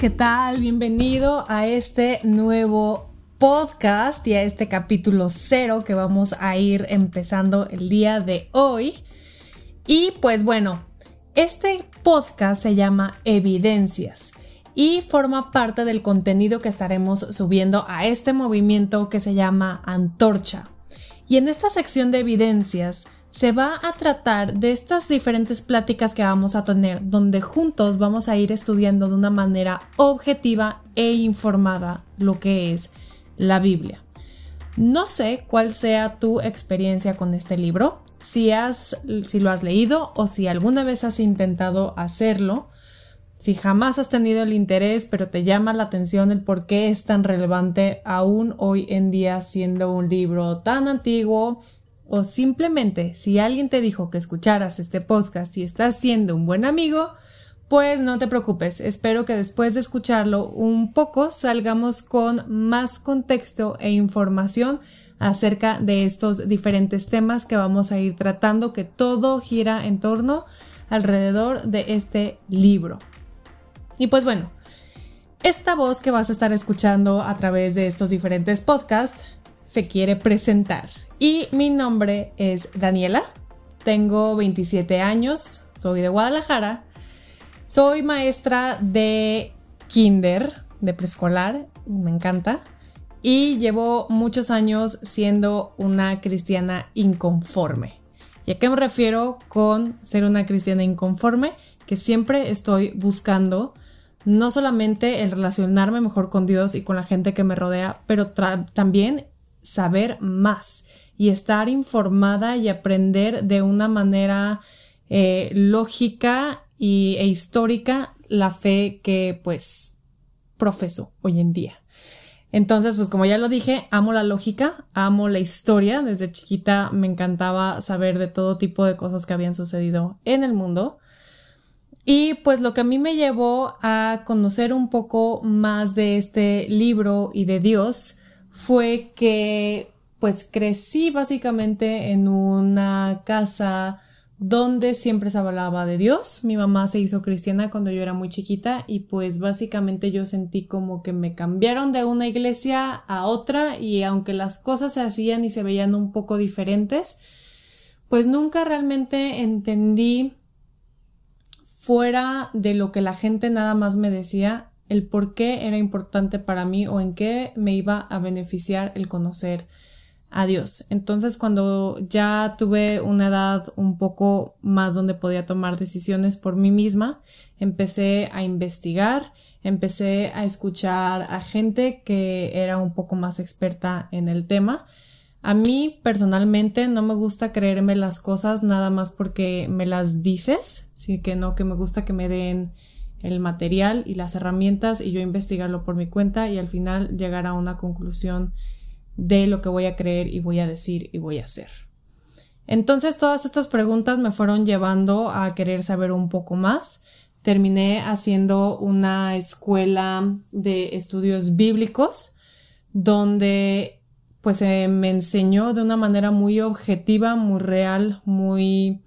¿qué tal? Bienvenido a este nuevo podcast y a este capítulo cero que vamos a ir empezando el día de hoy. Y pues bueno, este podcast se llama Evidencias y forma parte del contenido que estaremos subiendo a este movimiento que se llama Antorcha. Y en esta sección de evidencias se va a tratar de estas diferentes pláticas que vamos a tener, donde juntos vamos a ir estudiando de una manera objetiva e informada lo que es la Biblia. No sé cuál sea tu experiencia con este libro, si, has, si lo has leído o si alguna vez has intentado hacerlo, si jamás has tenido el interés pero te llama la atención el por qué es tan relevante aún hoy en día siendo un libro tan antiguo o simplemente si alguien te dijo que escucharas este podcast y estás siendo un buen amigo, pues no te preocupes, espero que después de escucharlo un poco salgamos con más contexto e información acerca de estos diferentes temas que vamos a ir tratando, que todo gira en torno alrededor de este libro. Y pues bueno, esta voz que vas a estar escuchando a través de estos diferentes podcasts se quiere presentar. Y mi nombre es Daniela, tengo 27 años, soy de Guadalajara, soy maestra de kinder, de preescolar, me encanta, y llevo muchos años siendo una cristiana inconforme. ¿Y a qué me refiero con ser una cristiana inconforme? Que siempre estoy buscando no solamente el relacionarme mejor con Dios y con la gente que me rodea, pero también saber más y estar informada y aprender de una manera eh, lógica y, e histórica la fe que pues profeso hoy en día. Entonces, pues como ya lo dije, amo la lógica, amo la historia. Desde chiquita me encantaba saber de todo tipo de cosas que habían sucedido en el mundo. Y pues lo que a mí me llevó a conocer un poco más de este libro y de Dios fue que pues crecí básicamente en una casa donde siempre se hablaba de Dios. Mi mamá se hizo cristiana cuando yo era muy chiquita y pues básicamente yo sentí como que me cambiaron de una iglesia a otra y aunque las cosas se hacían y se veían un poco diferentes, pues nunca realmente entendí fuera de lo que la gente nada más me decía el por qué era importante para mí o en qué me iba a beneficiar el conocer a Dios. Entonces, cuando ya tuve una edad un poco más donde podía tomar decisiones por mí misma, empecé a investigar, empecé a escuchar a gente que era un poco más experta en el tema. A mí personalmente no me gusta creerme las cosas nada más porque me las dices, sí que no, que me gusta que me den el material y las herramientas y yo investigarlo por mi cuenta y al final llegar a una conclusión de lo que voy a creer y voy a decir y voy a hacer. Entonces todas estas preguntas me fueron llevando a querer saber un poco más. Terminé haciendo una escuela de estudios bíblicos donde pues me enseñó de una manera muy objetiva, muy real, muy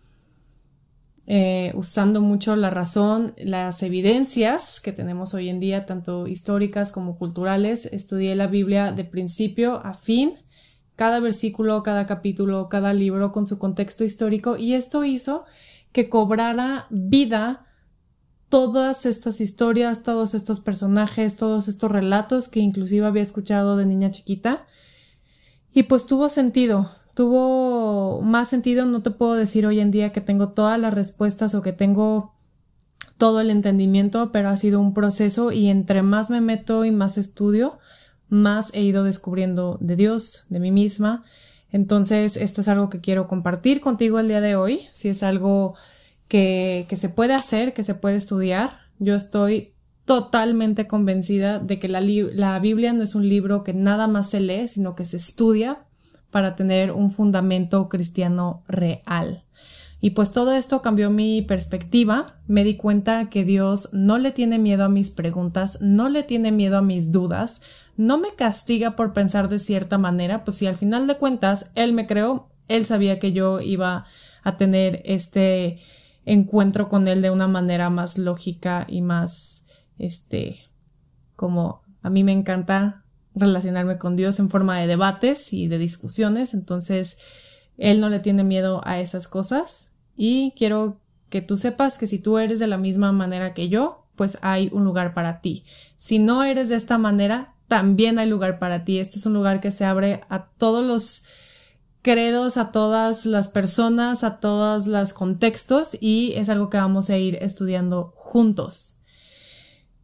eh, usando mucho la razón, las evidencias que tenemos hoy en día, tanto históricas como culturales. Estudié la Biblia de principio a fin, cada versículo, cada capítulo, cada libro con su contexto histórico y esto hizo que cobrara vida todas estas historias, todos estos personajes, todos estos relatos que inclusive había escuchado de niña chiquita. Y pues tuvo sentido, tuvo más sentido, no te puedo decir hoy en día que tengo todas las respuestas o que tengo todo el entendimiento, pero ha sido un proceso y entre más me meto y más estudio, más he ido descubriendo de Dios, de mí misma. Entonces, esto es algo que quiero compartir contigo el día de hoy. Si es algo que, que se puede hacer, que se puede estudiar, yo estoy totalmente convencida de que la, la Biblia no es un libro que nada más se lee, sino que se estudia para tener un fundamento cristiano real. Y pues todo esto cambió mi perspectiva. Me di cuenta que Dios no le tiene miedo a mis preguntas, no le tiene miedo a mis dudas, no me castiga por pensar de cierta manera, pues si al final de cuentas Él me creó, Él sabía que yo iba a tener este encuentro con Él de una manera más lógica y más este, como a mí me encanta relacionarme con Dios en forma de debates y de discusiones, entonces Él no le tiene miedo a esas cosas y quiero que tú sepas que si tú eres de la misma manera que yo, pues hay un lugar para ti. Si no eres de esta manera, también hay lugar para ti. Este es un lugar que se abre a todos los credos, a todas las personas, a todos los contextos y es algo que vamos a ir estudiando juntos.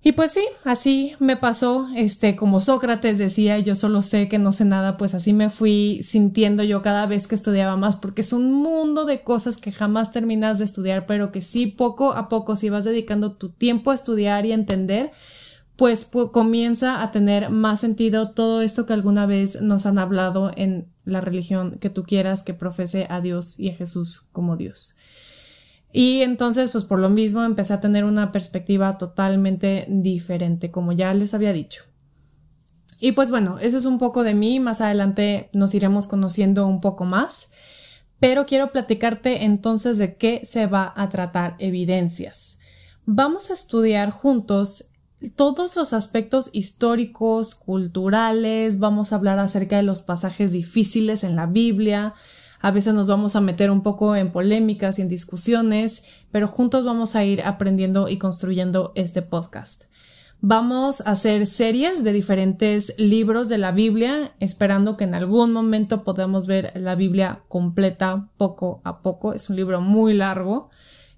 Y pues sí, así me pasó, este, como Sócrates decía, yo solo sé que no sé nada, pues así me fui sintiendo yo cada vez que estudiaba más, porque es un mundo de cosas que jamás terminas de estudiar, pero que sí, poco a poco, si vas dedicando tu tiempo a estudiar y a entender, pues, comienza a tener más sentido todo esto que alguna vez nos han hablado en la religión que tú quieras que profese a Dios y a Jesús como Dios. Y entonces, pues por lo mismo, empecé a tener una perspectiva totalmente diferente, como ya les había dicho. Y pues bueno, eso es un poco de mí, más adelante nos iremos conociendo un poco más, pero quiero platicarte entonces de qué se va a tratar evidencias. Vamos a estudiar juntos todos los aspectos históricos, culturales, vamos a hablar acerca de los pasajes difíciles en la Biblia, a veces nos vamos a meter un poco en polémicas y en discusiones, pero juntos vamos a ir aprendiendo y construyendo este podcast. Vamos a hacer series de diferentes libros de la Biblia, esperando que en algún momento podamos ver la Biblia completa poco a poco. Es un libro muy largo,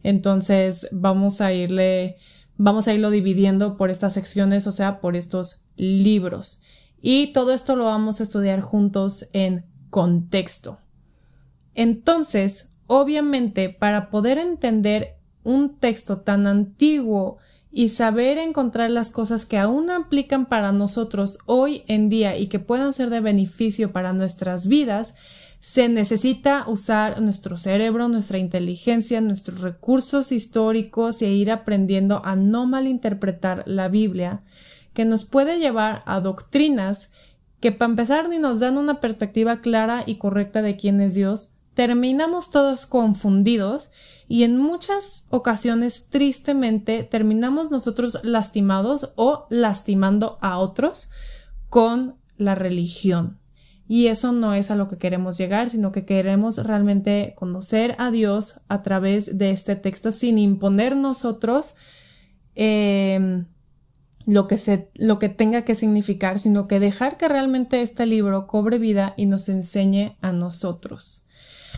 entonces vamos a irle, vamos a irlo dividiendo por estas secciones, o sea, por estos libros. Y todo esto lo vamos a estudiar juntos en contexto. Entonces, obviamente, para poder entender un texto tan antiguo y saber encontrar las cosas que aún aplican para nosotros hoy en día y que puedan ser de beneficio para nuestras vidas, se necesita usar nuestro cerebro, nuestra inteligencia, nuestros recursos históricos e ir aprendiendo a no malinterpretar la Biblia, que nos puede llevar a doctrinas que para empezar ni nos dan una perspectiva clara y correcta de quién es Dios, terminamos todos confundidos y en muchas ocasiones tristemente terminamos nosotros lastimados o lastimando a otros con la religión. Y eso no es a lo que queremos llegar, sino que queremos realmente conocer a Dios a través de este texto sin imponer nosotros em, lo, que se, lo que tenga que significar, sino que dejar que realmente este libro cobre vida y nos enseñe a nosotros.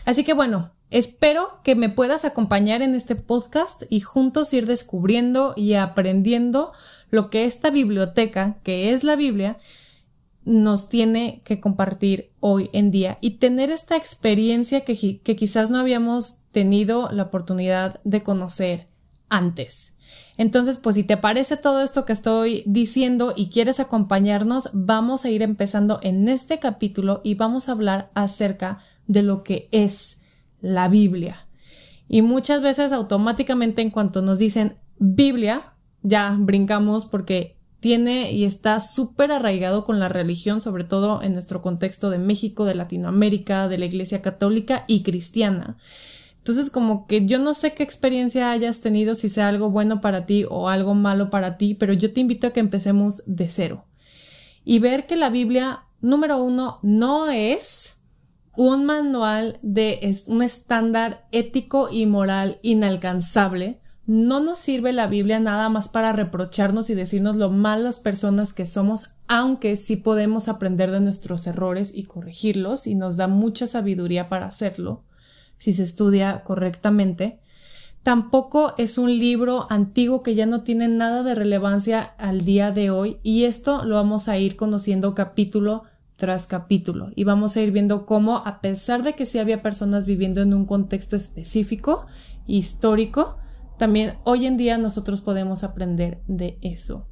Así que bueno, espero que me puedas acompañar en este podcast y juntos ir descubriendo y aprendiendo lo que esta biblioteca, que es la Biblia, nos tiene que compartir hoy en día y tener esta experiencia que, quizás no habíamos tenido la oportunidad de conocer antes. Entonces, pues si te parece todo esto que estoy diciendo y quieres acompañarnos, vamos a ir empezando en este capítulo y vamos a hablar acerca de lo que es la Biblia. Y muchas veces automáticamente en cuanto nos dicen Biblia, ya brincamos porque tiene y está súper arraigado con la religión, sobre todo en nuestro contexto de México, de Latinoamérica, de la Iglesia Católica y cristiana. Entonces, como que yo no sé qué experiencia hayas tenido, si sea algo bueno para ti o algo malo para ti, pero yo te invito a que empecemos de cero y ver que la Biblia, número uno, no es un manual de un estándar ético y moral inalcanzable, no nos sirve la Biblia nada más para reprocharnos y decirnos lo malas personas que somos, aunque sí podemos aprender de nuestros errores y corregirlos y nos da mucha sabiduría para hacerlo, si se estudia correctamente. Tampoco es un libro antiguo que ya no tiene nada de relevancia al día de hoy y esto lo vamos a ir conociendo capítulo tras capítulo y vamos a ir viendo cómo a pesar de que sí había personas viviendo en un contexto específico, histórico, también hoy en día nosotros podemos aprender de eso.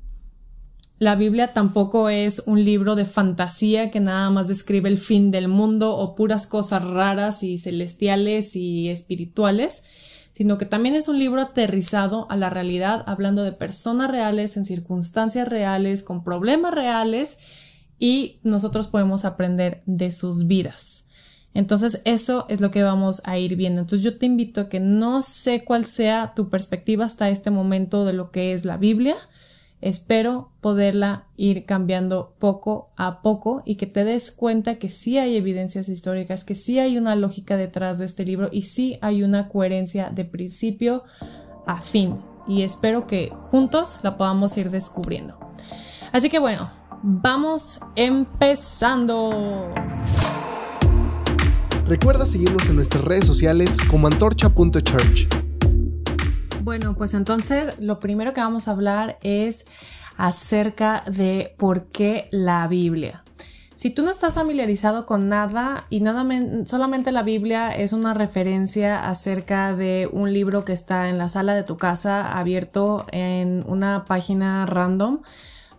La Biblia tampoco es un libro de fantasía que nada más describe el fin del mundo o puras cosas raras y celestiales y espirituales, sino que también es un libro aterrizado a la realidad, hablando de personas reales, en circunstancias reales, con problemas reales y nosotros podemos aprender de sus vidas. Entonces eso es lo que vamos a ir viendo. Entonces yo te invito a que no sé cuál sea tu perspectiva hasta este momento de lo que es la Biblia. Espero poderla ir cambiando poco a poco y que te des cuenta que sí hay evidencias históricas, que sí hay una lógica detrás de este libro y sí hay una coherencia de principio a fin. Y espero que juntos la podamos ir descubriendo. Así que bueno, vamos empezando. Recuerda seguirnos en nuestras redes sociales como antorcha.church. Bueno, pues entonces lo primero que vamos a hablar es acerca de por qué la Biblia. Si tú no estás familiarizado con nada y nada solamente la Biblia es una referencia acerca de un libro que está en la sala de tu casa abierto en una página random,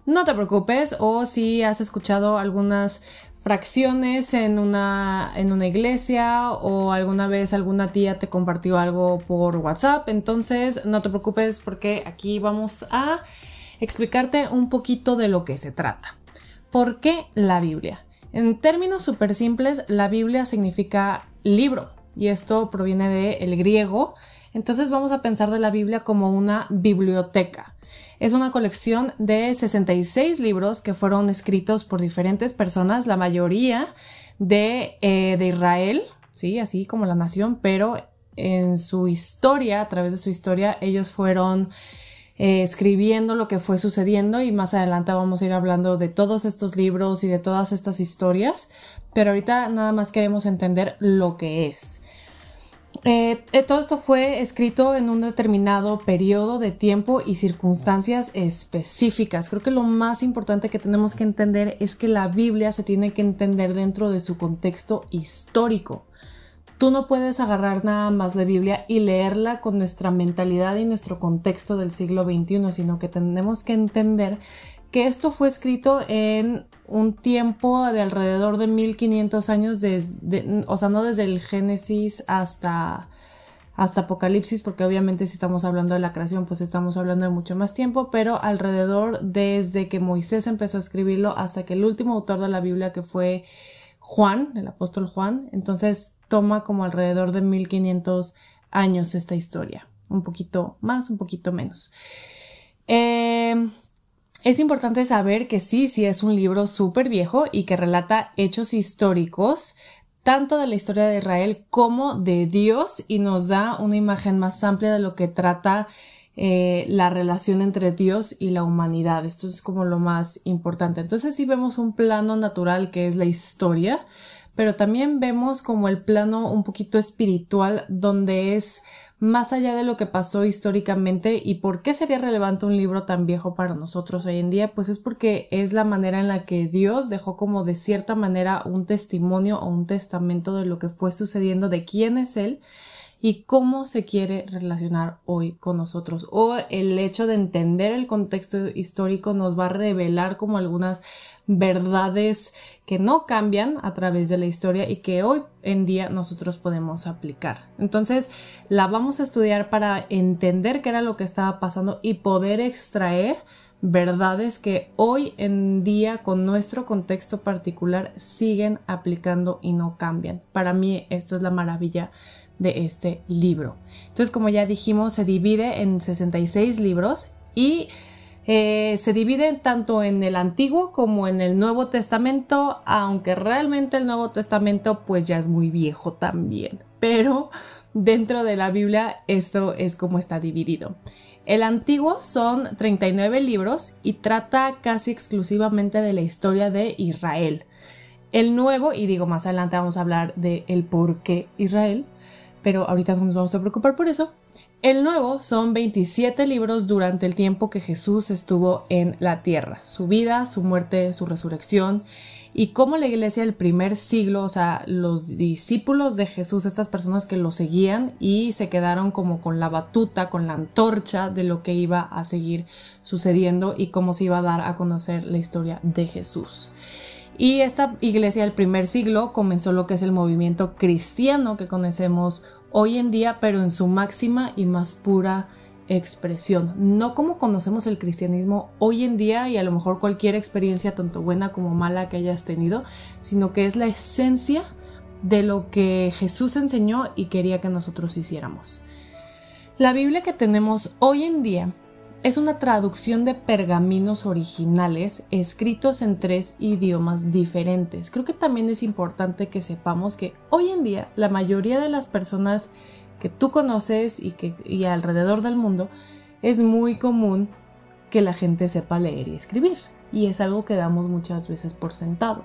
no te preocupes o si has escuchado algunas fracciones en una, en una iglesia o alguna vez alguna tía te compartió algo por WhatsApp. Entonces no te preocupes porque aquí vamos a explicarte un poquito de lo que se trata. ¿Por qué la Biblia? En términos súper simples, la Biblia significa libro y esto proviene del griego. Entonces vamos a pensar de la Biblia como una biblioteca. Es una colección de 66 libros que fueron escritos por diferentes personas, la mayoría de, eh, de Israel, sí, así como la nación, pero en su historia, a través de su historia, ellos fueron eh, escribiendo lo que fue sucediendo y más adelante vamos a ir hablando de todos estos libros y de todas estas historias, pero ahorita nada más queremos entender lo que es. Eh, eh, todo esto fue escrito en un determinado periodo de tiempo y circunstancias específicas. Creo que lo más importante que tenemos que entender es que la Biblia se tiene que entender dentro de su contexto histórico. Tú no puedes agarrar nada más la Biblia y leerla con nuestra mentalidad y nuestro contexto del siglo XXI, sino que tenemos que entender que esto fue escrito en un tiempo de alrededor de 1500 años, desde, o sea, no desde el Génesis hasta, hasta Apocalipsis, porque obviamente si estamos hablando de la creación, pues estamos hablando de mucho más tiempo, pero alrededor desde que Moisés empezó a escribirlo hasta que el último autor de la Biblia, que fue Juan, el apóstol Juan, entonces toma como alrededor de 1500 años esta historia, un poquito más, un poquito menos. Eh, es importante saber que sí, sí es un libro súper viejo y que relata hechos históricos tanto de la historia de Israel como de Dios y nos da una imagen más amplia de lo que trata eh, la relación entre Dios y la humanidad. Esto es como lo más importante. Entonces sí vemos un plano natural que es la historia, pero también vemos como el plano un poquito espiritual donde es más allá de lo que pasó históricamente y por qué sería relevante un libro tan viejo para nosotros hoy en día, pues es porque es la manera en la que Dios dejó como de cierta manera un testimonio o un testamento de lo que fue sucediendo, de quién es Él y cómo se quiere relacionar hoy con nosotros. O el hecho de entender el contexto histórico nos va a revelar como algunas verdades que no cambian a través de la historia y que hoy en día nosotros podemos aplicar. Entonces la vamos a estudiar para entender qué era lo que estaba pasando y poder extraer verdades que hoy en día con nuestro contexto particular siguen aplicando y no cambian. Para mí esto es la maravilla de este libro. Entonces, como ya dijimos, se divide en 66 libros y eh, se dividen tanto en el Antiguo como en el Nuevo Testamento, aunque realmente el Nuevo Testamento pues ya es muy viejo también. Pero dentro de la Biblia esto es como está dividido. El antiguo son 39 libros y trata casi exclusivamente de la historia de Israel. El nuevo, y digo más adelante vamos a hablar de el por qué Israel, pero ahorita no nos vamos a preocupar por eso, el nuevo son 27 libros durante el tiempo que Jesús estuvo en la tierra, su vida, su muerte, su resurrección y cómo la iglesia del primer siglo, o sea, los discípulos de Jesús, estas personas que lo seguían y se quedaron como con la batuta, con la antorcha de lo que iba a seguir sucediendo y cómo se iba a dar a conocer la historia de Jesús. Y esta iglesia del primer siglo comenzó lo que es el movimiento cristiano que conocemos hoy en día, pero en su máxima y más pura expresión. No como conocemos el cristianismo hoy en día y a lo mejor cualquier experiencia tanto buena como mala que hayas tenido, sino que es la esencia de lo que Jesús enseñó y quería que nosotros hiciéramos. La Biblia que tenemos hoy en día es una traducción de pergaminos originales escritos en tres idiomas diferentes. Creo que también es importante que sepamos que hoy en día la mayoría de las personas que tú conoces y que alrededor del mundo es muy común que la gente sepa leer y escribir y es algo que damos muchas veces por sentado.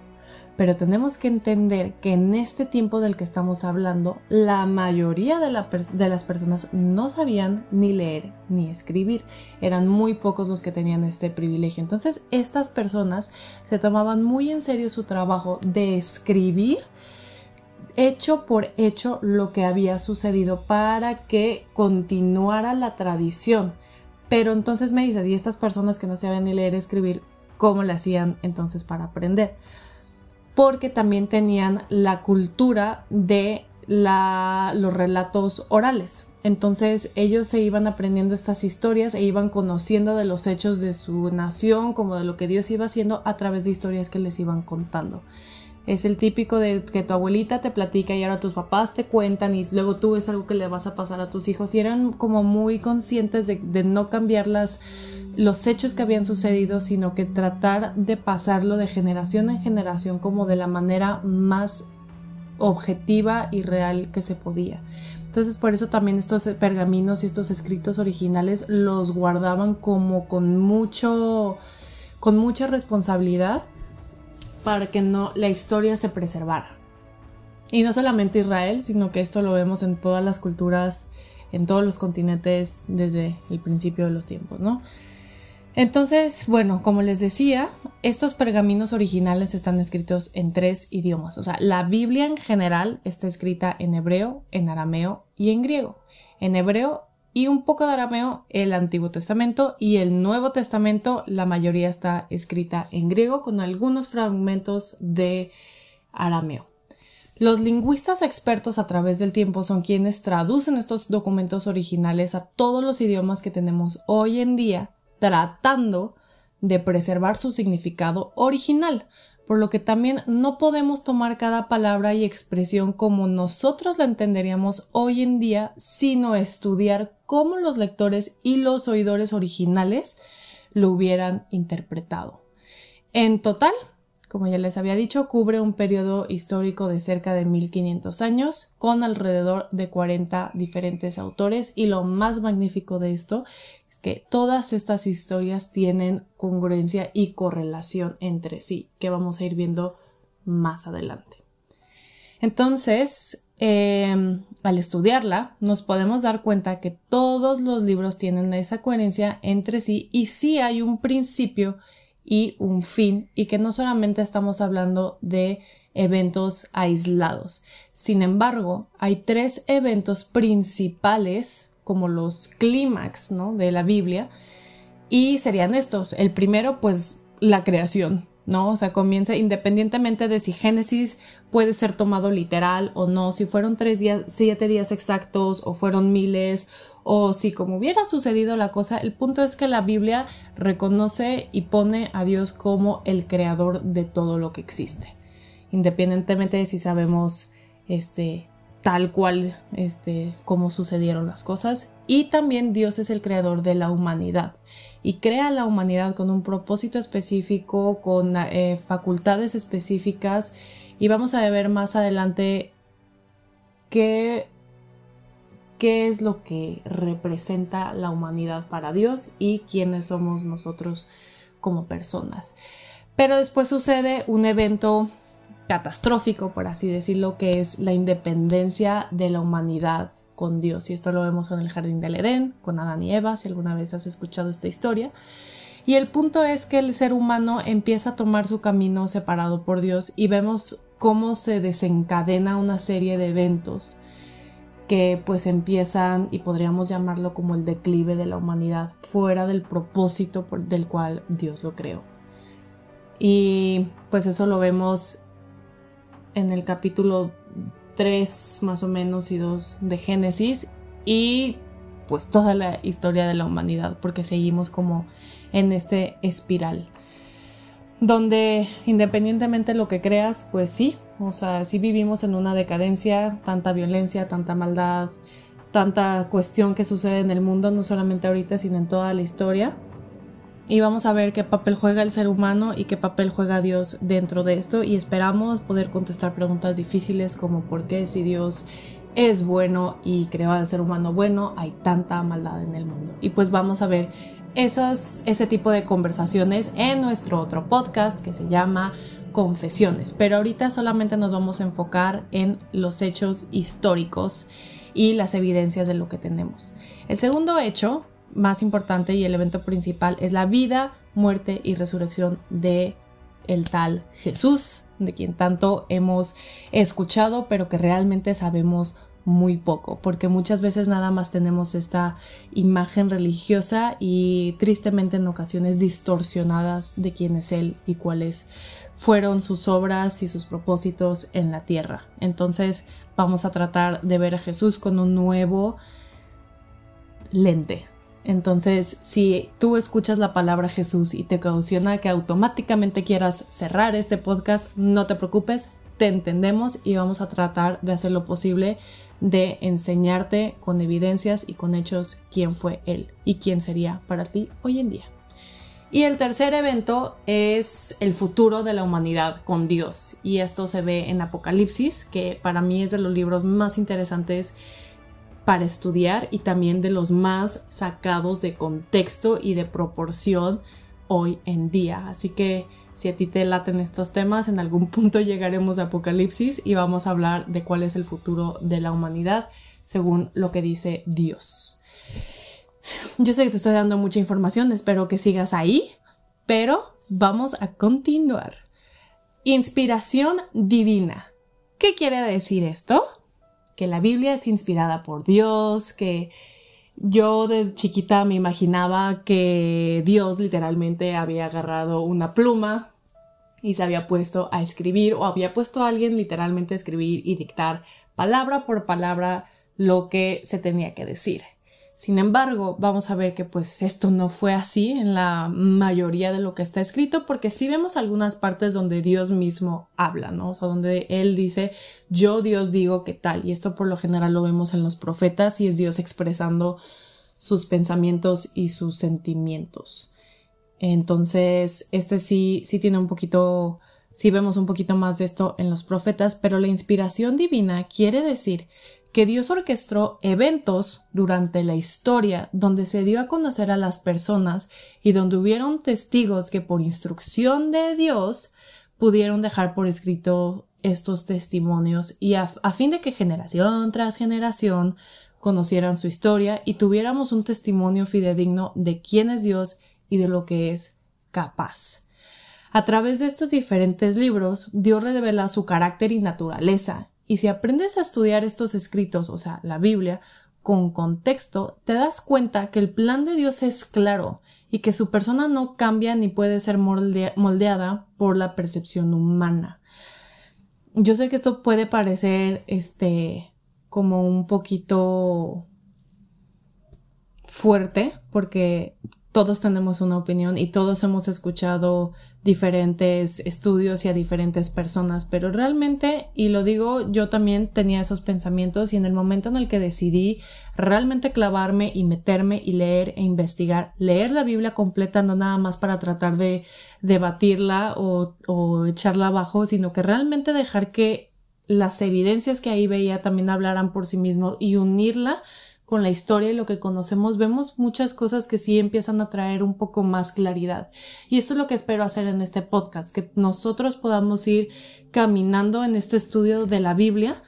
Pero tenemos que entender que en este tiempo del que estamos hablando, la mayoría de, las personas no sabían ni leer ni escribir. Eran muy pocos los que tenían este privilegio. Entonces, estas personas se tomaban muy en serio su trabajo de escribir hecho por hecho lo que había sucedido para que continuara la tradición. Pero entonces me dices, ¿y estas personas que no sabían ni leer ni escribir, cómo le hacían entonces para aprender? Porque también tenían la cultura de los relatos orales. Entonces ellos se iban aprendiendo estas historias e iban conociendo de los hechos de su nación, como de lo que Dios iba haciendo a través de historias que les iban contando. Es el típico de que tu abuelita te platica y ahora tus papás te cuentan y luego tú es algo que le vas a pasar a tus hijos y eran como muy conscientes de, no cambiar las, los hechos que habían sucedido, sino que tratar de pasarlo de generación en generación como de la manera más objetiva y real que se podía. Entonces por eso también estos pergaminos y estos escritos originales los guardaban como con mucho con mucha responsabilidad para que no la historia se preservara. Y no solamente Israel, sino que esto lo vemos en todas las culturas, en todos los continentes desde el principio de los tiempos, ¿no? Entonces, bueno, como les decía, estos pergaminos originales están escritos en tres idiomas. O sea, la Biblia en general está escrita en hebreo, en arameo y en griego. En hebreo y un poco de arameo el Antiguo Testamento y el Nuevo Testamento, la mayoría está escrita en griego con algunos fragmentos de arameo. Los lingüistas expertos a través del tiempo son quienes traducen estos documentos originales a todos los idiomas que tenemos hoy en día tratando de preservar su significado original, por lo que también no podemos tomar cada palabra y expresión como nosotros la entenderíamos hoy en día, sino estudiar cómo los lectores y los oidores originales lo hubieran interpretado. En total, como ya les había dicho, cubre un periodo histórico de cerca de 1500 años, con alrededor de 40 diferentes autores, y lo más magnífico de esto es que todas estas historias tienen congruencia y correlación entre sí, que vamos a ir viendo más adelante. Entonces, em, al estudiarla, nos podemos dar cuenta que todos los libros tienen esa coherencia entre sí y sí hay un principio y un fin y que no solamente estamos hablando de eventos aislados. Sin embargo, hay tres eventos principales como los clímax ¿no? de la Biblia y serían estos. El primero, pues la creación, ¿no? O sea, comienza independientemente de si Génesis puede ser tomado literal o no, si fueron tres días, siete días exactos o fueron miles o si como hubiera sucedido la cosa, el punto es que la Biblia reconoce y pone a Dios como el creador de todo lo que existe, independientemente de si sabemos este tal cual este cómo sucedieron las cosas y también Dios es el creador de la humanidad y crea la humanidad con un propósito específico con eh, facultades específicas y vamos a ver más adelante qué qué es lo que representa la humanidad para Dios y quiénes somos nosotros como personas. Pero después sucede un evento catastrófico, por así decirlo, que es la independencia de la humanidad con Dios. Y esto lo vemos en el Jardín del Edén, con Adán y Eva, si alguna vez has escuchado esta historia. Y el punto es que el ser humano empieza a tomar su camino separado por Dios y vemos cómo se desencadena una serie de eventos que pues empiezan y podríamos llamarlo como el declive de la humanidad fuera del propósito por, del cual Dios lo creó. Y pues eso lo vemos en el capítulo 3 más o menos y 2 de Génesis y pues toda la historia de la humanidad porque seguimos como en este espiral donde independientemente de lo que creas pues sí o sea, sí vivimos en una decadencia, tanta violencia, tanta maldad, tanta cuestión que sucede en el mundo, no solamente ahorita, sino en toda la historia. Y vamos a ver qué papel juega el ser humano y qué papel juega Dios dentro de esto. Y esperamos poder contestar preguntas difíciles como por qué si Dios es bueno y creó al ser humano bueno, hay tanta maldad en el mundo. Y pues vamos a ver esas, ese tipo de conversaciones en nuestro otro podcast que se llama Confesiones. Pero ahorita solamente nos vamos a enfocar en los hechos históricos y las evidencias de lo que tenemos. El segundo hecho más importante y el evento principal es la vida, muerte y resurrección de el tal Jesús, de quien tanto hemos escuchado, pero que realmente sabemos muy poco, porque muchas veces nada más tenemos esta imagen religiosa y tristemente en ocasiones distorsionadas de quién es Él y cuáles fueron sus obras y sus propósitos en la tierra. Entonces vamos a tratar de ver a Jesús con un nuevo lente. Entonces, si tú escuchas la palabra Jesús y te ocasiona que automáticamente quieras cerrar este podcast, no te preocupes, te entendemos y vamos a tratar de hacer lo posible de enseñarte con evidencias y con hechos quién fue Él y quién sería para ti hoy en día. Y el tercer evento es el futuro de la humanidad con Dios. Y esto se ve en Apocalipsis, que para mí es de los libros más interesantes para estudiar y también de los más sacados de contexto y de proporción hoy en día. Así que si a ti te laten estos temas, en algún punto llegaremos a Apocalipsis y vamos a hablar de cuál es el futuro de la humanidad según lo que dice Dios. Yo sé que te estoy dando mucha información, espero que sigas ahí, pero vamos a continuar. Inspiración divina. ¿Qué quiere decir esto? Que la Biblia es inspirada por Dios, que yo desde chiquita me imaginaba que Dios literalmente había agarrado una pluma y se había puesto a escribir o había puesto a alguien literalmente a escribir y dictar palabra por palabra lo que se tenía que decir. Sin embargo, vamos a ver que pues esto no fue así en la mayoría de lo que está escrito, porque sí vemos algunas partes donde Dios mismo habla, ¿no? O sea, donde Él dice, yo Dios digo qué tal, y esto por lo general lo vemos en los profetas y es Dios expresando sus pensamientos y sus sentimientos. Entonces, este sí, sí tiene un poquito, sí vemos un poquito más de esto en los profetas, pero la inspiración divina quiere decir que Dios orquestó eventos durante la historia donde se dio a conocer a las personas y donde hubieron testigos que por instrucción de Dios pudieron dejar por escrito estos testimonios y a, fin de que generación tras generación conocieran su historia y tuviéramos un testimonio fidedigno de quién es Dios y de lo que es capaz. A través de estos diferentes libros, Dios revela su carácter y naturaleza, y si aprendes a estudiar estos escritos, o sea, la Biblia, con contexto, te das cuenta que el plan de Dios es claro y que su persona no cambia ni puede ser moldeada por la percepción humana. Yo sé que esto puede parecer, este, como un poquito fuerte, porque todos tenemos una opinión y todos hemos escuchado diferentes estudios y a diferentes personas, pero realmente, y lo digo, yo también tenía esos pensamientos y en el momento en el que decidí realmente clavarme y meterme y leer e investigar, leer la Biblia completa, no nada más para tratar de debatirla o, o echarla abajo, sino que realmente dejar que las evidencias que ahí veía también hablaran por sí mismo y unirla con la historia y lo que conocemos, vemos muchas cosas que sí empiezan a traer un poco más claridad. Y esto es lo que espero hacer en este podcast, que nosotros podamos ir caminando en este estudio de la Biblia,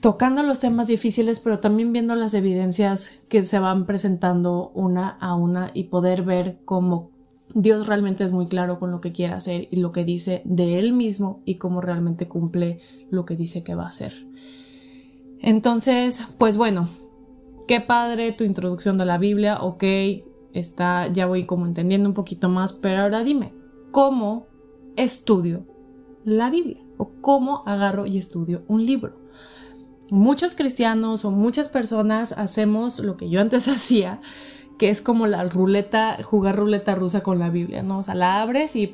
tocando los temas difíciles, pero también viendo las evidencias que se van presentando una a una y poder ver cómo Dios realmente es muy claro con lo que quiere hacer y lo que dice de Él mismo y cómo realmente cumple lo que dice que va a hacer. Entonces, pues bueno, qué padre tu introducción de la Biblia, ok, está, ya voy como entendiendo un poquito más, pero ahora dime, ¿cómo estudio la Biblia? ¿O cómo agarro y estudio un libro? Muchos cristianos o muchas personas hacemos lo que yo antes hacía, que es como la ruleta, jugar ruleta rusa con la Biblia, ¿no? O sea, la abres y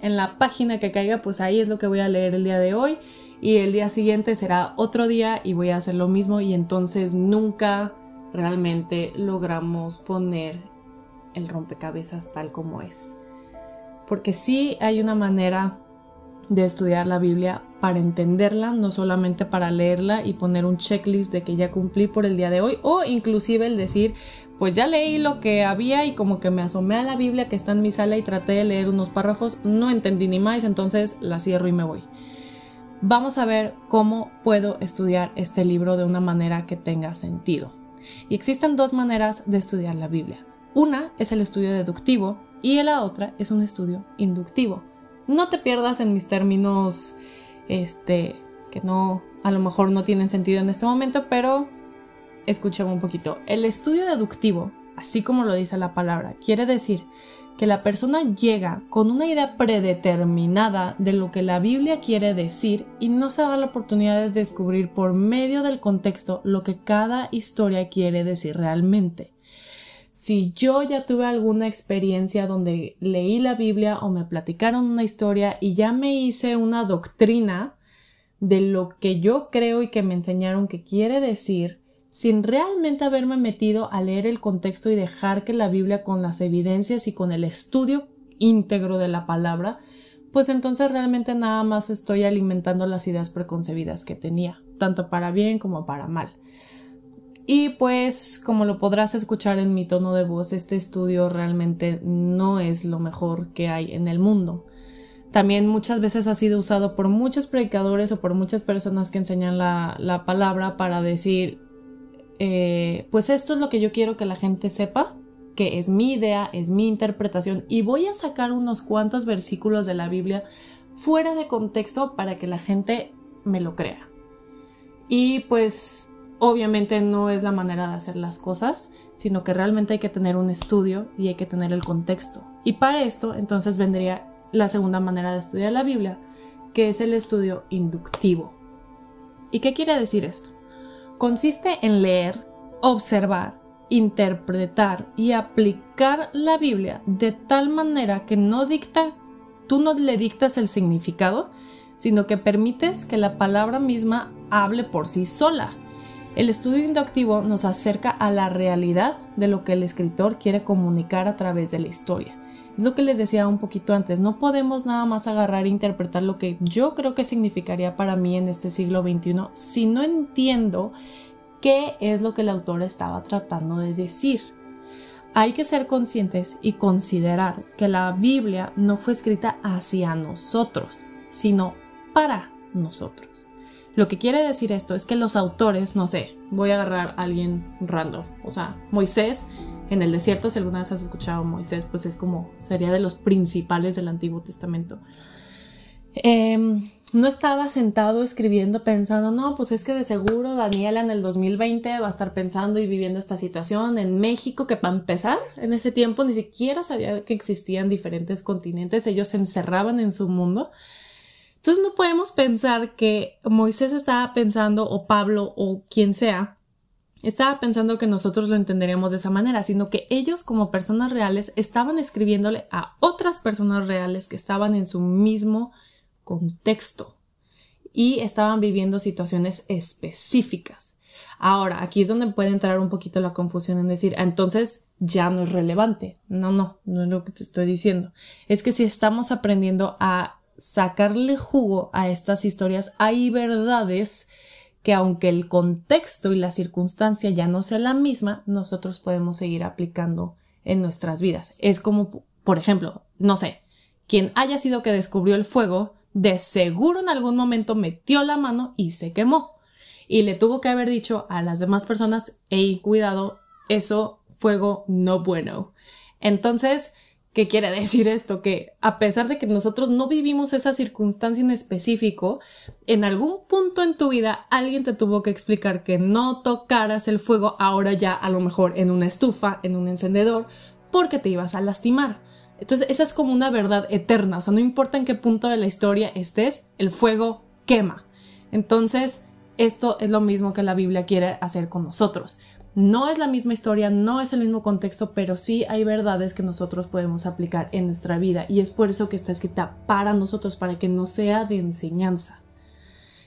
en la página que caiga, pues ahí es lo que voy a leer el día de hoy y el día siguiente será otro día y voy a hacer lo mismo y entonces nunca realmente logramos poner el rompecabezas tal como es. Porque sí hay una manera de estudiar la Biblia para entenderla, no solamente para leerla y poner un checklist de que ya cumplí por el día de hoy, o inclusive el decir, pues ya leí lo que había y como que me asomé a la Biblia que está en mi sala y traté de leer unos párrafos, no entendí ni más, entonces la cierro y me voy. Vamos a ver cómo puedo estudiar este libro de una manera que tenga sentido. Y existen dos maneras de estudiar la Biblia. Una es el estudio deductivo y la otra es un estudio inductivo. No te pierdas en mis términos, este, que no, a lo mejor no tienen sentido en este momento, pero escúchame un poquito. El estudio deductivo, así como lo dice la palabra, quiere decir que la persona llega con una idea predeterminada de lo que la Biblia quiere decir y no se da la oportunidad de descubrir por medio del contexto lo que cada historia quiere decir realmente. Si yo ya tuve alguna experiencia donde leí la Biblia o me platicaron una historia y ya me hice una doctrina de lo que yo creo y que me enseñaron que quiere decir, sin realmente haberme metido a leer el contexto y dejar que la Biblia con las evidencias y con el estudio íntegro de la palabra, pues entonces realmente nada más estoy alimentando las ideas preconcebidas que tenía, tanto para bien como para mal. Y pues, como lo podrás escuchar en mi tono de voz, este estudio realmente no es lo mejor que hay en el mundo. También muchas veces ha sido usado por muchos predicadores o por muchas personas que enseñan la, la palabra para decir, eh, pues esto es lo que yo quiero que la gente sepa, que es mi idea, es mi interpretación, y voy a sacar unos cuantos versículos de la Biblia fuera de contexto para que la gente me lo crea. Y pues obviamente no es la manera de hacer las cosas, sino que realmente hay que tener un estudio y hay que tener el contexto. Y para esto entonces vendría la segunda manera de estudiar la Biblia, que es el estudio inductivo. ¿Y qué quiere decir esto? Consiste en leer, observar, interpretar y aplicar la Biblia de tal manera que no dicta, tú no le dictas el significado, sino que permites que la palabra misma hable por sí sola. El estudio inductivo nos acerca a la realidad de lo que el escritor quiere comunicar a través de la historia. Es lo que les decía un poquito antes, no podemos nada más agarrar e interpretar lo que yo creo que significaría para mí en este siglo XXI si no entiendo qué es lo que el autor estaba tratando de decir. Hay que ser conscientes y considerar que la Biblia no fue escrita hacia nosotros, sino para nosotros. Lo que quiere decir esto es que los autores, no sé, voy a agarrar a alguien random, o sea, Moisés en el desierto, si alguna vez has escuchado a Moisés, pues es como, sería de los principales del Antiguo Testamento. Em, no estaba sentado escribiendo pensando, no, pues es que de seguro Daniela en el 2020 va a estar pensando y viviendo esta situación en México, que para empezar, en ese tiempo ni siquiera sabía que existían diferentes continentes, ellos se encerraban en su mundo. Entonces no podemos pensar que Moisés estaba pensando, o Pablo, o quien sea, estaba pensando que nosotros lo entenderíamos de esa manera, sino que ellos como personas reales estaban escribiéndole a otras personas reales que estaban en su mismo contexto y estaban viviendo situaciones específicas. Ahora, aquí es donde puede entrar un poquito la confusión en decir, entonces ya no es relevante. No, no, no es lo que te estoy diciendo. Es que si estamos aprendiendo a sacarle jugo a estas historias, hay verdades que aunque el contexto y la circunstancia ya no sea la misma, nosotros podemos seguir aplicando en nuestras vidas. Es como, por ejemplo, no sé, quien haya sido que descubrió el fuego, de seguro en algún momento metió la mano y se quemó. Y le tuvo que haber dicho a las demás personas, hey, cuidado, eso, fuego no bueno. Entonces, ¿Qué quiere decir esto? Que a pesar de que nosotros no vivimos esa circunstancia en específico, en algún punto en tu vida alguien te tuvo que explicar que no tocaras el fuego ahora ya a lo mejor en una estufa, en un encendedor, porque te ibas a lastimar. Entonces esa es como una verdad eterna, o sea, no importa en qué punto de la historia estés, el fuego quema. Entonces, esto es lo mismo que la Biblia quiere hacer con nosotros. No es la misma historia, no es el mismo contexto, pero sí hay verdades que nosotros podemos aplicar en nuestra vida y es por eso que está escrita para nosotros, para que no sea de enseñanza.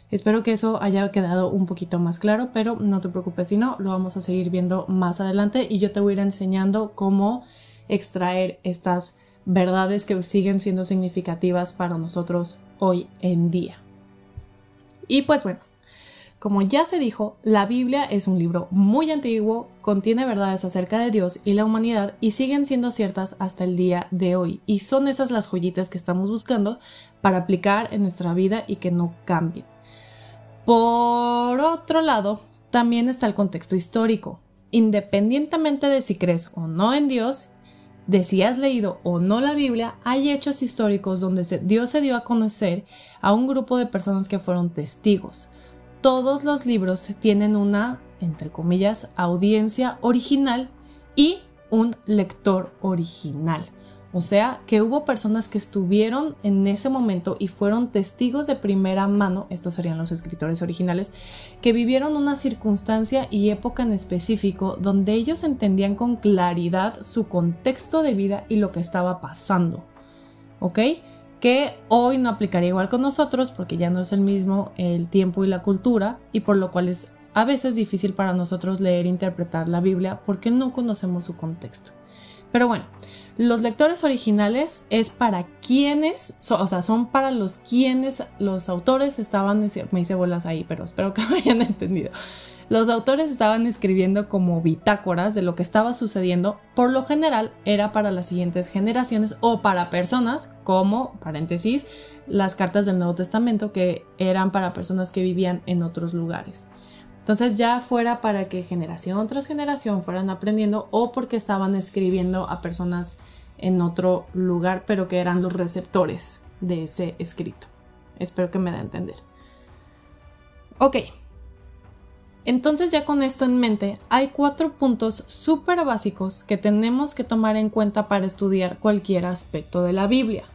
Espero que eso haya quedado un poquito más claro, pero no te preocupes si no, lo vamos a seguir viendo más adelante y yo te voy a ir enseñando cómo extraer estas verdades que siguen siendo significativas para nosotros hoy en día. Y pues bueno, como ya se dijo, la Biblia es un libro muy antiguo, contiene verdades acerca de Dios y la humanidad y siguen siendo ciertas hasta el día de hoy. Y son esas las joyitas que estamos buscando para aplicar en nuestra vida y que no cambien. Por otro lado, también está el contexto histórico. Independientemente de si crees o no en Dios, de si has leído o no la Biblia, hay hechos históricos donde Dios se dio a conocer a un grupo de personas que fueron testigos. Todos los libros tienen una, entre comillas, audiencia original y un lector original. O sea, que hubo personas que estuvieron en ese momento y fueron testigos de primera mano, estos serían los escritores originales, que vivieron una circunstancia y época en específico donde ellos entendían con claridad su contexto de vida y lo que estaba pasando. ¿Ok? Que hoy no aplicaría igual con nosotros porque ya no es el mismo el tiempo y la cultura y por lo cual es a veces difícil para nosotros leer e interpretar la Biblia porque no conocemos su contexto. Pero bueno, los lectores originales es para quienes, o sea, son para los quienes los autores estaban, me hice bolas ahí, pero espero que me hayan entendido. Los autores estaban escribiendo como bitácoras de lo que estaba sucediendo, por lo general era para las siguientes generaciones o para personas como, paréntesis, las cartas del Nuevo Testamento que eran para personas que vivían en otros lugares. Entonces ya fuera para que generación tras generación fueran aprendiendo o porque estaban escribiendo a personas en otro lugar, pero que eran los receptores de ese escrito. Espero que me dé a entender. Ok. Entonces ya con esto en mente, hay cuatro puntos súper básicos que tenemos que tomar en cuenta para estudiar cualquier aspecto de la Biblia.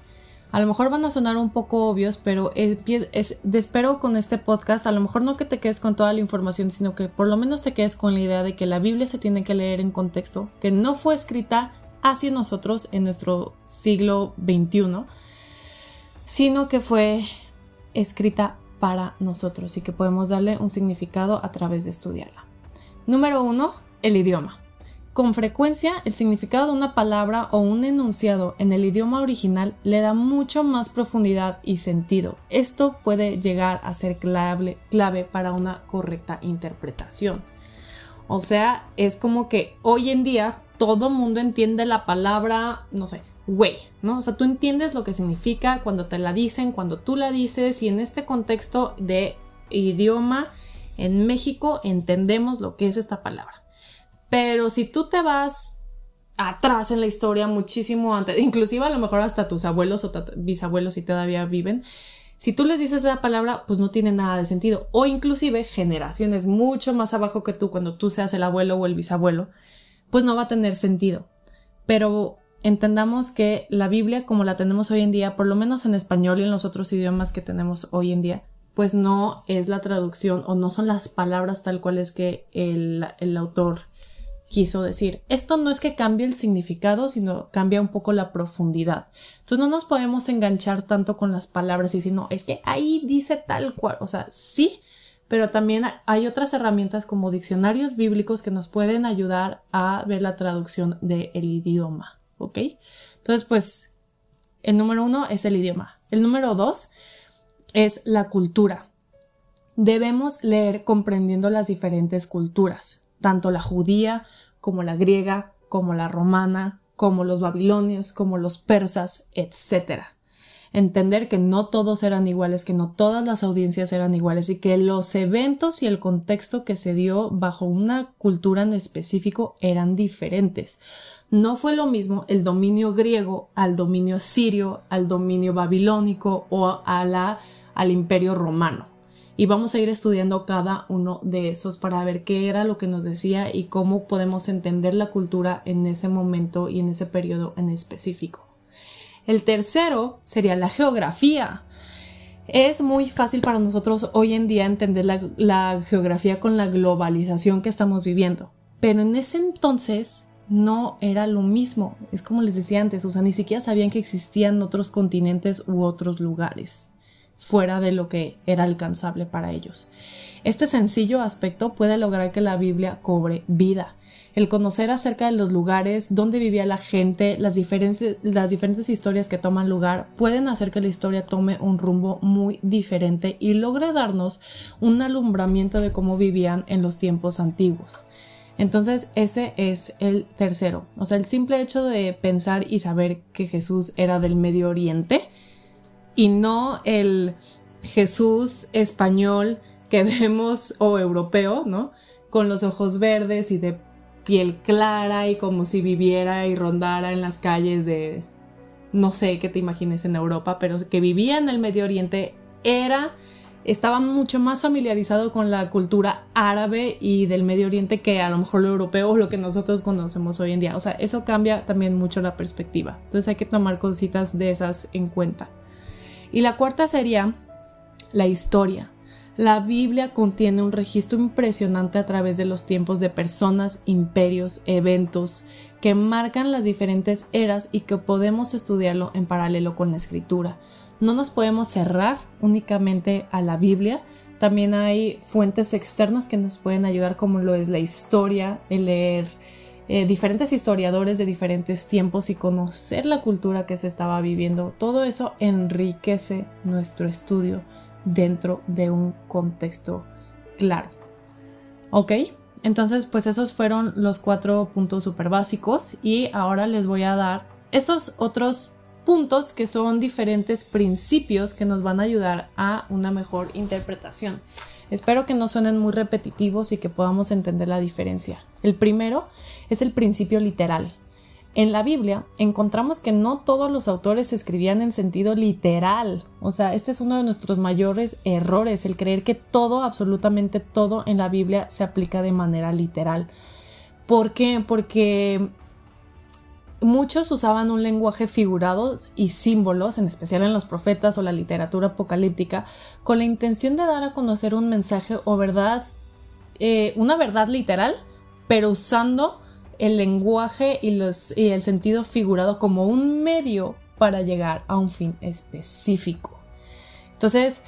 A lo mejor van a sonar un poco obvios, pero es, espero con este podcast, a lo mejor no que te quedes con toda la información, sino que por lo menos te quedes con la idea de que la Biblia se tiene que leer en contexto, que no fue escrita hacia nosotros en nuestro siglo XXI, sino que fue escrita para nosotros y que podemos darle un significado a través de estudiarla. Número uno, el idioma. Con frecuencia, el significado de una palabra o un enunciado en el idioma original le da mucho más profundidad y sentido. Esto puede llegar a ser clave, clave para una correcta interpretación. O sea, es como que hoy en día todo mundo entiende la palabra, no sé, güey, ¿no? O sea, tú entiendes lo que significa cuando te la dicen, cuando tú la dices y en este contexto de idioma en México entendemos lo que es esta palabra. Pero si tú te vas atrás en la historia muchísimo antes, inclusive a lo mejor hasta tus abuelos o bisabuelos si todavía viven, si tú les dices esa palabra, pues no tiene nada de sentido. O inclusive generaciones mucho más abajo que tú, cuando tú seas el abuelo o el bisabuelo, pues no va a tener sentido. Pero entendamos que la Biblia, como la tenemos hoy en día, por lo menos en español y en los otros idiomas que tenemos hoy en día, pues no es la traducción o no son las palabras tal cual es que el, el autor quiso decir. Esto no es que cambie el significado, sino cambia un poco la profundidad. Entonces no nos podemos enganchar tanto con las palabras y decir, no, es que ahí dice tal cual. O sea, sí, pero también hay otras herramientas como diccionarios bíblicos que nos pueden ayudar a ver la traducción del idioma. ¿Ok? Entonces, pues, el número uno es el idioma. El número dos es la cultura. Debemos leer comprendiendo las diferentes culturas tanto la judía como la griega, como la romana, como los babilonios, como los persas, etc. Entender que no todos eran iguales, que no todas las audiencias eran iguales y que los eventos y el contexto que se dio bajo una cultura en específico eran diferentes. No fue lo mismo el dominio griego al dominio sirio, al dominio babilónico o a la, al imperio romano y vamos a ir estudiando cada uno de esos para ver qué era lo que nos decía y cómo podemos entender la cultura en ese momento y en ese periodo en específico. El tercero sería la geografía. Es muy fácil para nosotros hoy en día entender la, geografía con la globalización que estamos viviendo, pero en ese entonces no era lo mismo. Es como les decía antes, o sea, ni siquiera sabían que existían otros continentes u otros lugares. fuera de lo que era alcanzable para ellos. Este sencillo aspecto puede lograr que la Biblia cobre vida. El conocer acerca de los lugares donde vivía la gente, las diferentes, las diferentes historias que toman lugar, pueden hacer que la historia tome un rumbo muy diferente y logre darnos un alumbramiento de cómo vivían en los tiempos antiguos. Entonces ese es el tercero. O sea, el simple hecho de pensar y saber que Jesús era del Medio Oriente y no el Jesús español que vemos o europeo, ¿no? Con los ojos verdes y de piel clara y como si viviera y rondara en las calles de no sé qué te imagines en Europa, pero que vivía en el Medio Oriente era estaba mucho más familiarizado con la cultura árabe y del Medio Oriente que a lo mejor lo europeo o lo que nosotros conocemos hoy en día. O sea, eso cambia también mucho la perspectiva. Entonces hay que tomar cositas de esas en cuenta. Y la cuarta sería la historia. La Biblia contiene un registro impresionante a través de los tiempos de personas, imperios, eventos que marcan las diferentes eras y que podemos estudiarlo en paralelo con la escritura. No nos podemos cerrar únicamente a la Biblia, también hay fuentes externas que nos pueden ayudar como lo es la historia, el leer eh, diferentes historiadores de diferentes tiempos y conocer la cultura que se estaba viviendo. Todo eso enriquece nuestro estudio dentro de un contexto claro. ¿Ok? Entonces, pues esos fueron los cuatro puntos súper básicos y ahora les voy a dar estos otros puntos que son diferentes principios que nos van a ayudar a una mejor interpretación. Espero que no suenen muy repetitivos y que podamos entender la diferencia. El primero es el principio literal. En la Biblia encontramos que no todos los autores escribían en sentido literal. O sea, este es uno de nuestros mayores errores, el creer que todo, absolutamente todo en la Biblia se aplica de manera literal. ¿Por qué? Porque muchos usaban un lenguaje figurado y símbolos, en especial en los profetas o la literatura apocalíptica, con la intención de dar a conocer un mensaje o verdad, eh, una verdad literal, pero usando el lenguaje y, los, y el sentido figurado como un medio para llegar a un fin específico. Entonces,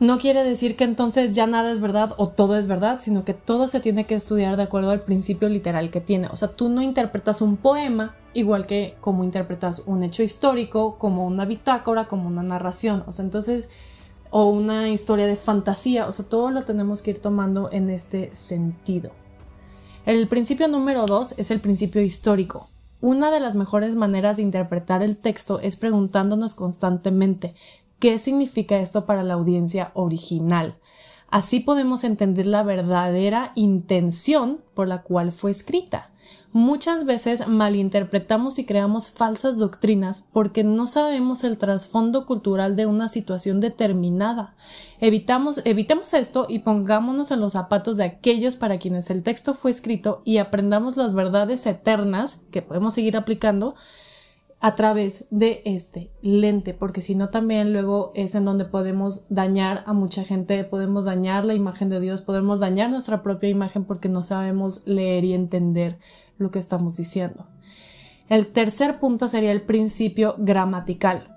no quiere decir que entonces ya nada es verdad o todo es verdad, sino que todo se tiene que estudiar de acuerdo al principio literal que tiene. O sea, tú no interpretas un poema igual que como interpretas un hecho histórico, como una bitácora, como una narración. O sea, entonces, o una historia de fantasía. O sea, todo lo tenemos que ir tomando en este sentido. El principio número dos es el principio histórico. Una de las mejores maneras de interpretar el texto es preguntándonos constantemente qué significa esto para la audiencia original. Así podemos entender la verdadera intención por la cual fue escrita. Muchas veces malinterpretamos y creamos falsas doctrinas porque no sabemos el trasfondo cultural de una situación determinada. Evitamos, evitemos esto y pongámonos en los zapatos de aquellos para quienes el texto fue escrito y aprendamos las verdades eternas que podemos seguir aplicando a través de este lente, porque si no también luego es en donde podemos dañar a mucha gente, podemos dañar la imagen de Dios, podemos dañar nuestra propia imagen porque no sabemos leer y entender lo que estamos diciendo. El tercer punto sería el principio gramatical.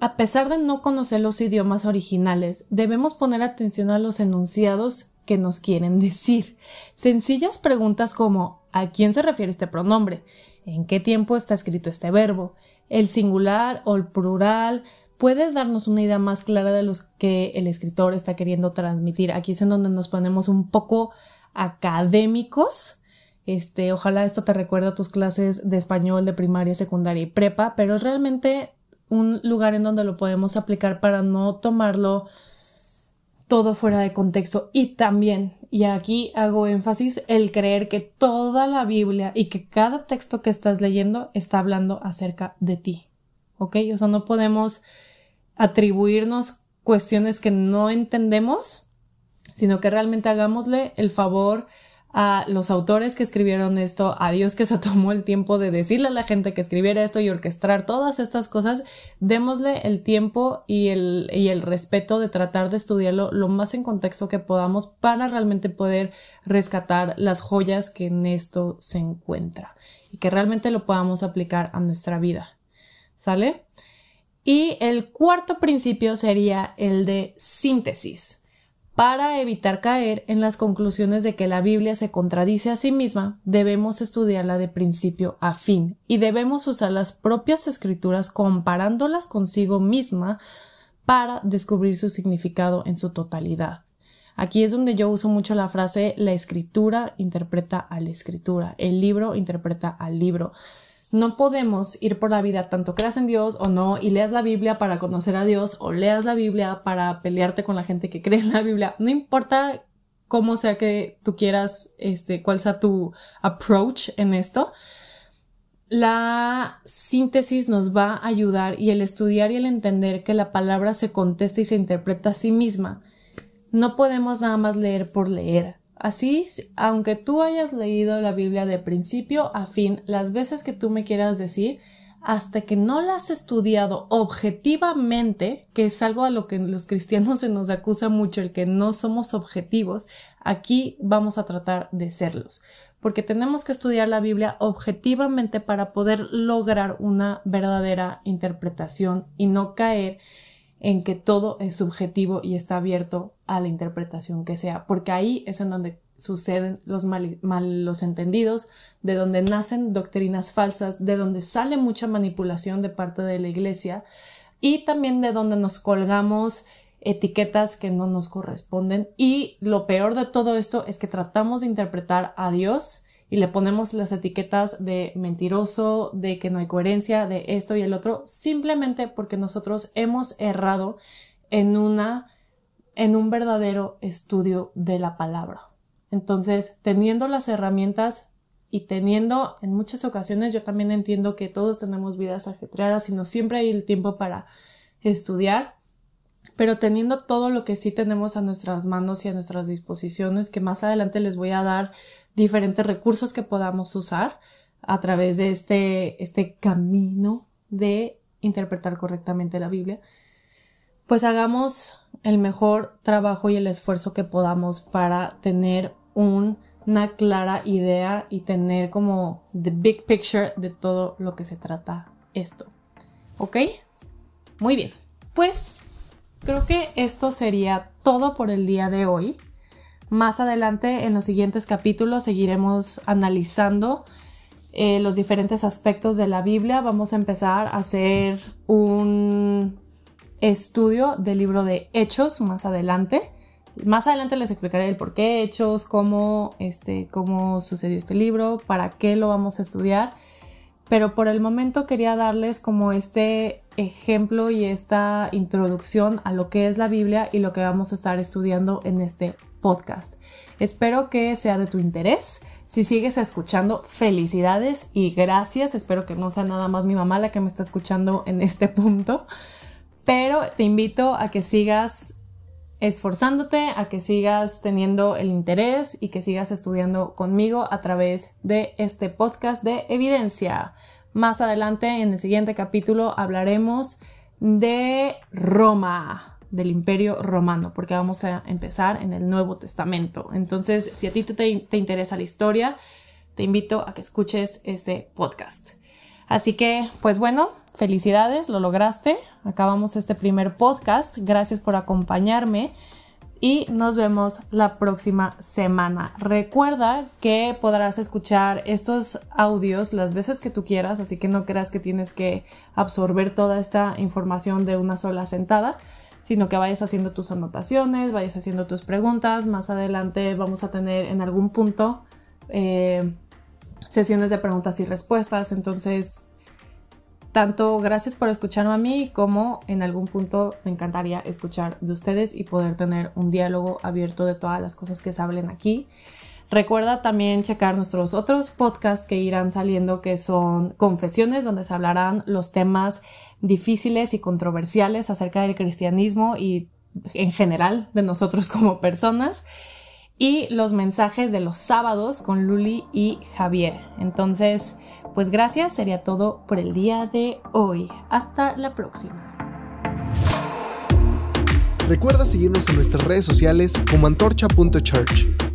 A pesar de no conocer los idiomas originales, debemos poner atención a los enunciados que nos quieren decir. Sencillas preguntas como ¿a quién se refiere este pronombre? ¿En qué tiempo está escrito este verbo? El singular o el plural puede darnos una idea más clara de lo que el escritor está queriendo transmitir. Aquí es en donde nos ponemos un poco académicos este, ojalá esto te recuerde a tus clases de español de primaria, secundaria y prepa, pero es realmente un lugar en donde lo podemos aplicar para no tomarlo todo fuera de contexto y también, y aquí hago énfasis, el creer que toda la Biblia y que cada texto que estás leyendo está hablando acerca de ti. ¿Ok? O sea, no podemos atribuirnos cuestiones que no entendemos, sino que realmente hagámosle el favor a los autores que escribieron esto, a Dios que se tomó el tiempo de decirle a la gente que escribiera esto y orquestar todas estas cosas, démosle el tiempo y el, y el respeto de tratar de estudiarlo lo más en contexto que podamos para realmente poder rescatar las joyas que en esto se encuentra y que realmente lo podamos aplicar a nuestra vida. ¿Sale? Y el cuarto principio sería el de síntesis para evitar caer en las conclusiones de que la Biblia se contradice a sí misma, debemos estudiarla de principio a fin y debemos usar las propias escrituras comparándolas consigo misma para descubrir su significado en su totalidad. Aquí es donde yo uso mucho la frase la escritura interpreta a la escritura, el libro interpreta al libro. No podemos ir por la vida tanto creas en Dios o no y leas la Biblia para conocer a Dios o leas la Biblia para pelearte con la gente que cree en la Biblia. No importa cómo sea que tú quieras, este, cuál sea tu approach en esto. La síntesis nos va a ayudar y el estudiar y el entender que la palabra se contesta y se interpreta a sí misma. No podemos nada más leer por leer. Así, aunque tú hayas leído la Biblia de principio a fin, las veces que tú me quieras decir, hasta que no la has estudiado objetivamente, que es algo a lo que los cristianos se nos acusa mucho, el que no somos objetivos, aquí vamos a tratar de serlos, porque tenemos que estudiar la Biblia objetivamente para poder lograr una verdadera interpretación y no caer en que todo es subjetivo y está abierto a la interpretación que sea, porque ahí es en donde suceden los malos entendidos, de donde nacen doctrinas falsas, de donde sale mucha manipulación de parte de la iglesia y también de donde nos colgamos etiquetas que no nos corresponden. Y lo peor de todo esto es que tratamos de interpretar a Dios y le ponemos las etiquetas de mentiroso, de que no hay coherencia, de esto y el otro, simplemente porque nosotros hemos errado en una en un verdadero estudio de la palabra. Entonces, teniendo las herramientas y teniendo en muchas ocasiones, yo también entiendo que todos tenemos vidas ajetreadas y no siempre hay el tiempo para estudiar, pero teniendo todo lo que sí tenemos a nuestras manos y a nuestras disposiciones, que más adelante les voy a dar diferentes recursos que podamos usar a través de este, este camino de interpretar correctamente la Biblia, pues hagamos el mejor trabajo y el esfuerzo que podamos para tener una clara idea y tener como the big picture de todo lo que se trata esto. ¿Ok? Muy bien. Pues creo que esto sería todo por el día de hoy. Más adelante, en los siguientes capítulos, seguiremos analizando eh, los diferentes aspectos de la Biblia. Vamos a empezar a hacer un estudio del libro de Hechos más adelante. Más adelante les explicaré el por qué Hechos, cómo, este, cómo sucedió este libro, para qué lo vamos a estudiar. Pero por el momento quería darles como este ejemplo y esta introducción a lo que es la Biblia y lo que vamos a estar estudiando en este podcast. Espero que sea de tu interés. Si sigues escuchando, felicidades y gracias. Espero que no sea nada más mi mamá la que me está escuchando en este punto. Pero te invito a que sigas esforzándote, a que sigas teniendo el interés y que sigas estudiando conmigo a través de este podcast de evidencia. Más adelante, en el siguiente capítulo, hablaremos de Roma, del Imperio Romano, porque vamos a empezar en el Nuevo Testamento. Entonces, si a ti te, te interesa la historia, te invito a que escuches este podcast. Así que, pues bueno, felicidades, lo lograste. Acabamos este primer podcast. Gracias por acompañarme y nos vemos la próxima semana. Recuerda que podrás escuchar estos audios las veces que tú quieras, así que no creas que tienes que absorber toda esta información de una sola sentada, sino que vayas haciendo tus anotaciones, vayas haciendo tus preguntas. Más adelante vamos a tener en algún punto eh, sesiones de preguntas y respuestas, entonces tanto gracias por escucharme a mí como en algún punto me encantaría escuchar de ustedes y poder tener un diálogo abierto de todas las cosas que se hablen aquí. Recuerda también checar nuestros otros podcasts que irán saliendo que son confesiones donde se hablarán los temas difíciles y controversiales acerca del cristianismo y en general de nosotros como personas y los mensajes de los sábados con Luli y Javier. Entonces, pues gracias, sería todo por el día de hoy. Hasta la próxima. Recuerda seguirnos en nuestras redes sociales como antorcha.church.